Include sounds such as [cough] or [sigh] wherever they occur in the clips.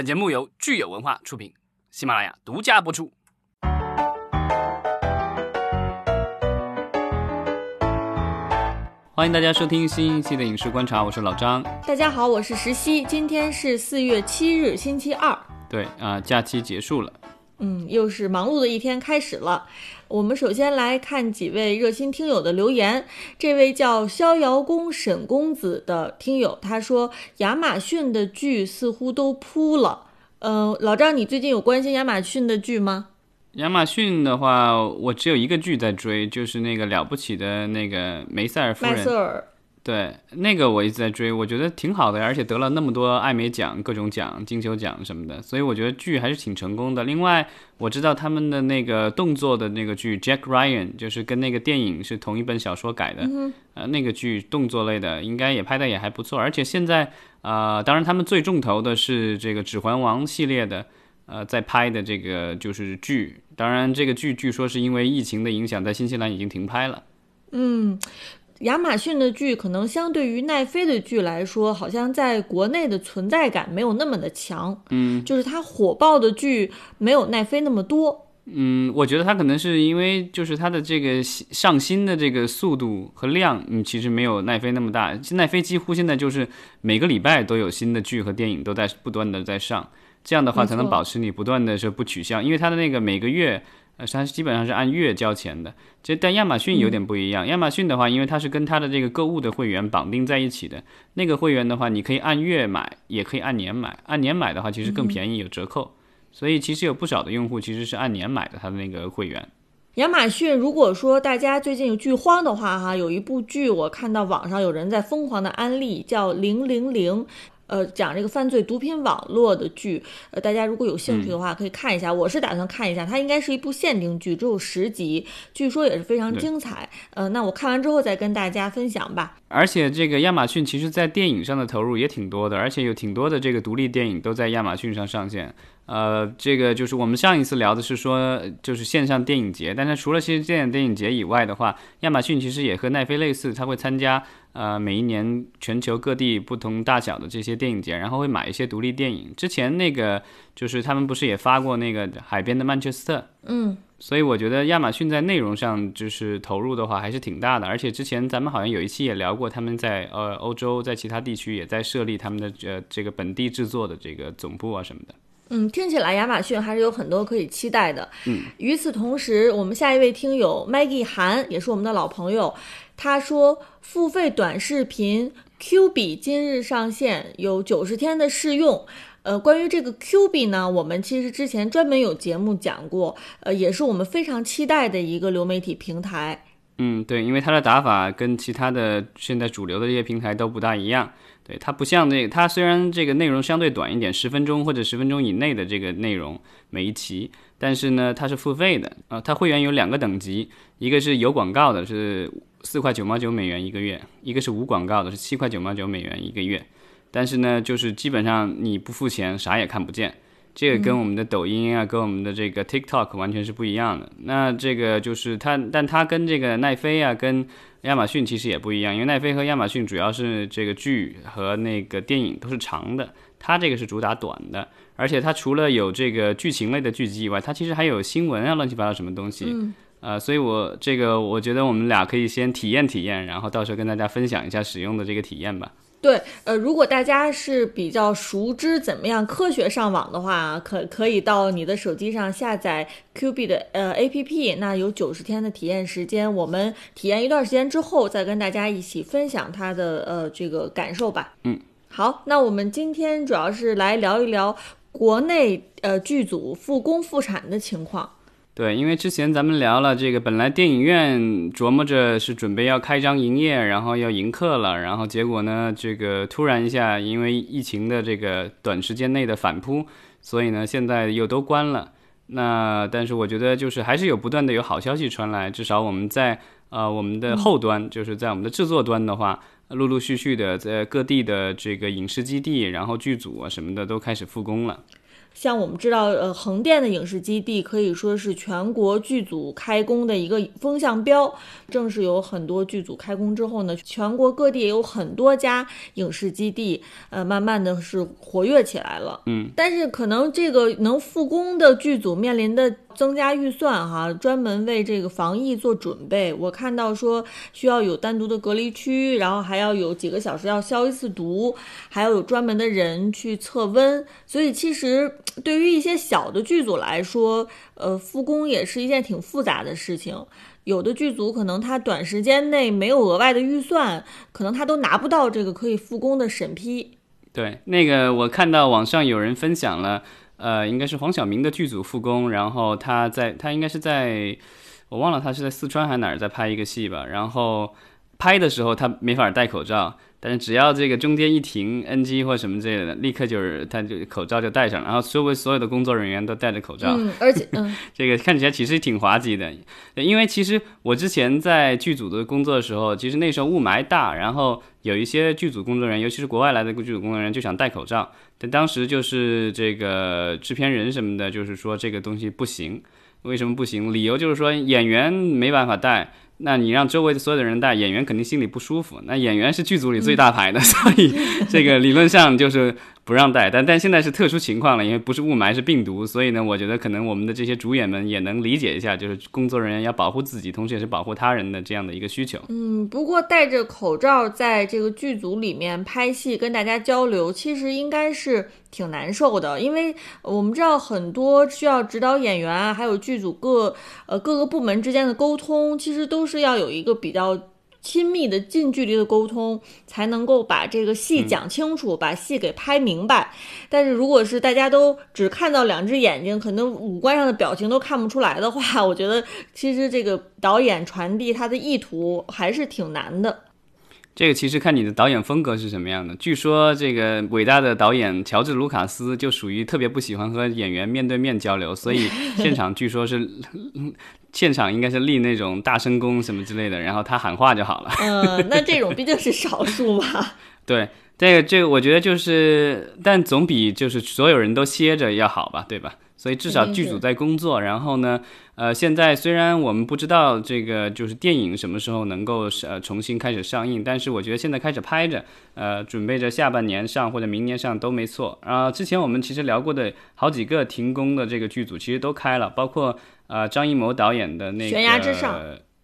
本节目由聚友文化出品，喜马拉雅独家播出。欢迎大家收听新一期的影视观察，我是老张。大家好，我是石溪。今天是四月七日，星期二。对啊，假期结束了。嗯，又是忙碌的一天开始了。我们首先来看几位热心听友的留言。这位叫逍遥公沈公子的听友，他说亚马逊的剧似乎都扑了。嗯，老张，你最近有关心亚马逊的剧吗？亚马逊的话，我只有一个剧在追，就是那个了不起的那个梅塞尔夫人。麦瑟尔。对，那个我一直在追，我觉得挺好的，而且得了那么多艾美奖、各种奖、金球奖什么的，所以我觉得剧还是挺成功的。另外，我知道他们的那个动作的那个剧《Jack Ryan》，就是跟那个电影是同一本小说改的，呃，那个剧动作类的应该也拍的也还不错。而且现在，呃，当然他们最重头的是这个《指环王》系列的，呃，在拍的这个就是剧。当然，这个剧据说是因为疫情的影响，在新西兰已经停拍了。嗯。亚马逊的剧可能相对于奈飞的剧来说，好像在国内的存在感没有那么的强。嗯，就是它火爆的剧没有奈飞那么多。嗯，我觉得它可能是因为就是它的这个上新的这个速度和量，嗯，其实没有奈飞那么大。奈飞几乎现在就是每个礼拜都有新的剧和电影都在不断的在上，这样的话才能保持你不断的是不取消，因为它的那个每个月。呃，它基本上是按月交钱的，其实但亚马逊有点不一样。亚马逊的话，因为它是跟它的这个购物的会员绑定在一起的，那个会员的话，你可以按月买，也可以按年买。按年买的话，其实更便宜，有折扣。所以其实有不少的用户其实是按年买的，它的那个会员。亚马逊，如果说大家最近有剧荒的话，哈，有一部剧我看到网上有人在疯狂的安利，叫《零零零》。呃，讲这个犯罪毒品网络的剧，呃，大家如果有兴趣的话，可以看一下。我是打算看一下，它应该是一部限定剧，只有十集，据说也是非常精彩。呃，那我看完之后再跟大家分享吧。而且这个亚马逊其实在电影上的投入也挺多的，而且有挺多的这个独立电影都在亚马逊上上线。呃，这个就是我们上一次聊的是说，就是线上电影节。但是除了线上电影节以外的话，亚马逊其实也和奈飞类似，它会参加呃每一年全球各地不同大小的这些电影节，然后会买一些独立电影。之前那个就是他们不是也发过那个海边的曼彻斯特？嗯，所以我觉得亚马逊在内容上就是投入的话还是挺大的。而且之前咱们好像有一期也聊过，他们在呃欧洲在其他地区也在设立他们的呃这个本地制作的这个总部啊什么的。嗯，听起来亚马逊还是有很多可以期待的。嗯，与此同时，我们下一位听友 Maggie 韩也是我们的老朋友，他说付费短视频 Q 币今日上线，有九十天的试用。呃，关于这个 Q 币呢，我们其实之前专门有节目讲过，呃，也是我们非常期待的一个流媒体平台。嗯，对，因为它的打法跟其他的现在主流的这些平台都不大一样。对，它不像那，它虽然这个内容相对短一点，十分钟或者十分钟以内的这个内容每一期，但是呢，它是付费的啊。它会员有两个等级，一个是有广告的，是四块九毛九美元一个月；一个是无广告的，是七块九毛九美元一个月。但是呢，就是基本上你不付钱，啥也看不见。这个跟我们的抖音啊，跟我们的这个 TikTok 完全是不一样的。那这个就是它，但它跟这个奈飞啊，跟亚马逊其实也不一样。因为奈飞和亚马逊主要是这个剧和那个电影都是长的，它这个是主打短的。而且它除了有这个剧情类的剧集以外，它其实还有新闻啊，乱七八糟什么东西。嗯。呃，所以我这个我觉得我们俩可以先体验体验，然后到时候跟大家分享一下使用的这个体验吧。对，呃，如果大家是比较熟知怎么样科学上网的话，可可以到你的手机上下载 Q 币的呃 APP，那有九十天的体验时间，我们体验一段时间之后，再跟大家一起分享它的呃这个感受吧。嗯，好，那我们今天主要是来聊一聊国内呃剧组复工复产的情况。对，因为之前咱们聊了这个，本来电影院琢磨着是准备要开张营业，然后要迎客了，然后结果呢，这个突然一下，因为疫情的这个短时间内的反扑，所以呢，现在又都关了。那但是我觉得就是还是有不断的有好消息传来，至少我们在呃我们的后端，就是在我们的制作端的话，陆陆续续的在各地的这个影视基地，然后剧组啊什么的都开始复工了。像我们知道，呃，横店的影视基地可以说是全国剧组开工的一个风向标。正是有很多剧组开工之后呢，全国各地也有很多家影视基地，呃，慢慢的是活跃起来了。嗯，但是可能这个能复工的剧组面临的增加预算哈，专门为这个防疫做准备。我看到说需要有单独的隔离区，然后还要有几个小时要消一次毒，还要有专门的人去测温。所以其实对于一些小的剧组来说，呃，复工也是一件挺复杂的事情。有的剧组可能他短时间内没有额外的预算，可能他都拿不到这个可以复工的审批。对，那个我看到网上有人分享了，呃，应该是黄晓明的剧组复工，然后他在他应该是在，我忘了他是在四川还是哪儿在拍一个戏吧，然后拍的时候他没法戴口罩。但是只要这个中间一停，NG 或什么之类的，立刻就是他就口罩就戴上，然后周围所有的工作人员都戴着口罩，嗯，而且 [laughs] 嗯，这个看起来其实挺滑稽的，因为其实我之前在剧组的工作的时候，其实那时候雾霾大，然后有一些剧组工作人员，尤其是国外来的剧组工作人员就想戴口罩，但当时就是这个制片人什么的，就是说这个东西不行，为什么不行？理由就是说演员没办法戴。那你让周围的所有的人带，演员肯定心里不舒服。那演员是剧组里最大牌的，[laughs] 所以这个理论上就是。不让戴，但但现在是特殊情况了，因为不是雾霾是病毒，所以呢，我觉得可能我们的这些主演们也能理解一下，就是工作人员要保护自己，同时也是保护他人的这样的一个需求。嗯，不过戴着口罩在这个剧组里面拍戏，跟大家交流，其实应该是挺难受的，因为我们知道很多需要指导演员啊，还有剧组各呃各个部门之间的沟通，其实都是要有一个比较。亲密的近距离的沟通，才能够把这个戏讲清楚，把戏给拍明白。但是如果是大家都只看到两只眼睛，可能五官上的表情都看不出来的话，我觉得其实这个导演传递他的意图还是挺难的。这个其实看你的导演风格是什么样的。据说这个伟大的导演乔治·卢卡斯就属于特别不喜欢和演员面对面交流，所以现场据说是。[laughs] 现场应该是立那种大声公什么之类的，然后他喊话就好了。嗯，[laughs] 那这种毕竟是少数嘛。[laughs] 对，这个这个我觉得就是，但总比就是所有人都歇着要好吧，对吧？所以至少剧组在工作，然后呢，呃，现在虽然我们不知道这个就是电影什么时候能够呃重新开始上映，但是我觉得现在开始拍着，呃，准备着下半年上或者明年上都没错。啊，之前我们其实聊过的好几个停工的这个剧组其实都开了，包括。呃，张艺谋导演的那个，悬崖之上，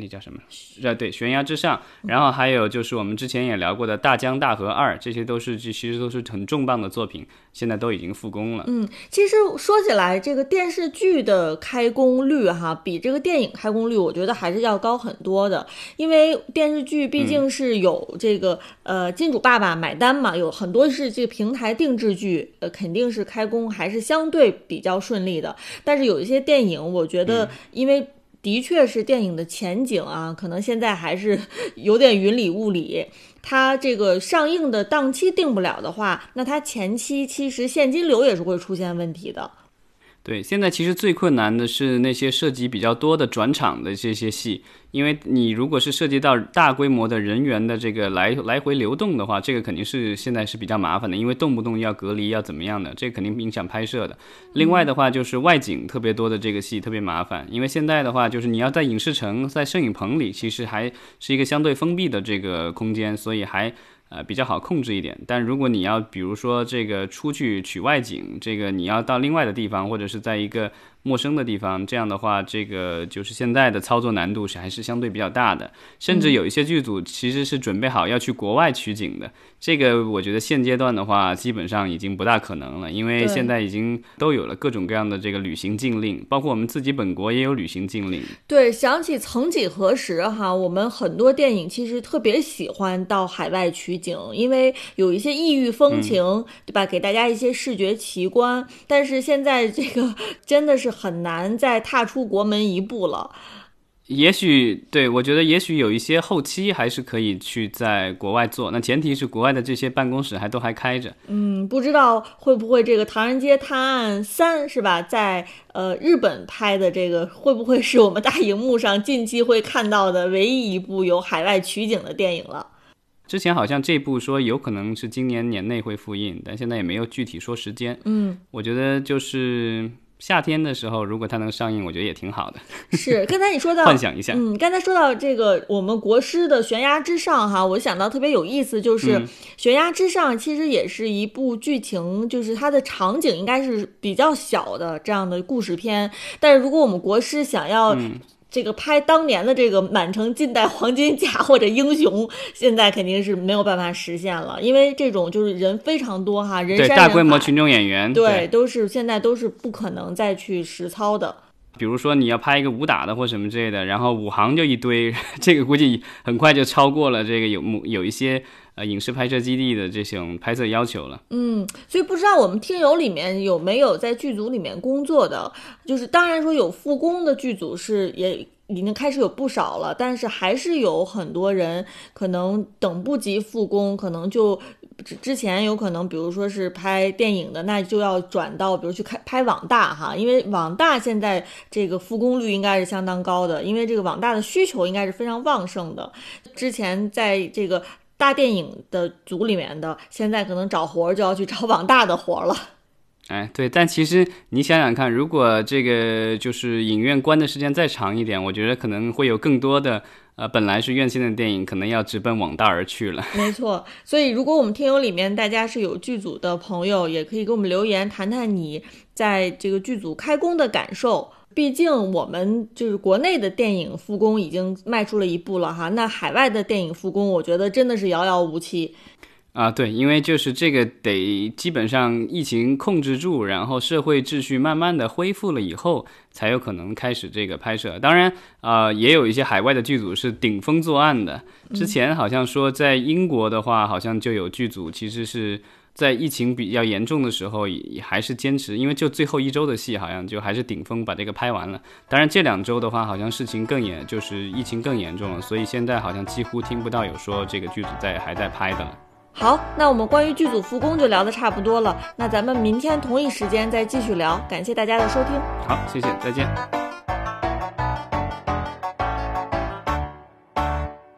那叫什么？呃，对，悬崖之上。然后还有就是我们之前也聊过的《大江大河二》，这些都是这其实都是很重磅的作品，现在都已经复工了。嗯，其实说起来，这个电视剧的开工率哈，比这个电影开工率，我觉得还是要高很多的。因为电视剧毕竟是有这个呃金主爸爸买单嘛，有很多是这个平台定制剧，呃，肯定是开工还是相对比较顺利的。但是有一些电影，我觉得因为。的确是电影的前景啊，可能现在还是 [laughs] 有点云里雾里。它这个上映的档期定不了的话，那它前期其实现金流也是会出现问题的。对，现在其实最困难的是那些涉及比较多的转场的这些戏，因为你如果是涉及到大规模的人员的这个来来回流动的话，这个肯定是现在是比较麻烦的，因为动不动要隔离要怎么样的，这肯定影响拍摄的。另外的话就是外景特别多的这个戏特别麻烦，因为现在的话就是你要在影视城在摄影棚里，其实还是一个相对封闭的这个空间，所以还。呃，比较好控制一点，但如果你要比如说这个出去取外景，这个你要到另外的地方，或者是在一个。陌生的地方，这样的话，这个就是现在的操作难度是还是相对比较大的。甚至有一些剧组其实是准备好要去国外取景的，这个我觉得现阶段的话，基本上已经不大可能了，因为现在已经都有了各种各样的这个旅行禁令，包括我们自己本国也有旅行禁令。对，想起曾几何时哈，我们很多电影其实特别喜欢到海外取景，因为有一些异域风情，对吧？给大家一些视觉奇观。但是现在这个真的是。很难再踏出国门一步了。也许对我觉得，也许有一些后期还是可以去在国外做。那前提是国外的这些办公室还都还开着。嗯，不知道会不会这个《唐人街探案三》是吧？在呃日本拍的这个，会不会是我们大荧幕上近期会看到的唯一一部有海外取景的电影了？之前好像这部说有可能是今年年内会复映，但现在也没有具体说时间。嗯，我觉得就是夏天的时候，如果它能上映，我觉得也挺好的。是，刚才你说到 [laughs] 幻想一下，嗯，刚才说到这个我们国师的《悬崖之上》哈，我想到特别有意思，就是《嗯悬崖之上》其实也是一部剧情，就是它的场景应该是比较小的这样的故事片，但是如果我们国师想要嗯这个拍当年的这个满城尽带黄金甲或者英雄，现在肯定是没有办法实现了，因为这种就是人非常多哈，人山人海大规模群众演员，对，都是现在都是不可能再去实操的。比如说你要拍一个武打的或什么之类的，然后武行就一堆，[laughs] 这个估计很快就超过了这个有有一些呃影视拍摄基地的这种拍摄要求了。嗯，所以不知道我们听友里面有没有在剧组里面工作的，就是当然说有复工的剧组是也已经开始有不少了，但是还是有很多人可能等不及复工，可能就之之前有可能，比如说是拍电影的，那就要转到比如去开拍网大哈，因为网大现在这个复工率应该是相当高的，因为这个网大的需求应该是非常旺盛的。之前在这个大电影的组里面的，现在可能找活儿就要去找网大的活儿了。哎，对，但其实你想想看，如果这个就是影院关的时间再长一点，我觉得可能会有更多的呃本来是院线的电影，可能要直奔网大而去了。[laughs] 没错，所以如果我们听友里面大家是有剧组的朋友，也可以给我们留言，谈谈你在这个剧组开工的感受。毕竟我们就是国内的电影复工已经迈出了一步了哈，那海外的电影复工，我觉得真的是遥遥无期。啊，对，因为就是这个得基本上疫情控制住，然后社会秩序慢慢的恢复了以后，才有可能开始这个拍摄。当然，啊，也有一些海外的剧组是顶风作案的。之前好像说在英国的话，好像就有剧组其实是在疫情比较严重的时候，也也还是坚持，因为就最后一周的戏，好像就还是顶峰把这个拍完了。当然这两周的话，好像事情更严，就是疫情更严重了，所以现在好像几乎听不到有说这个剧组在还在拍的了。好，那我们关于剧组复工就聊得差不多了，那咱们明天同一时间再继续聊。感谢大家的收听。好，谢谢，再见。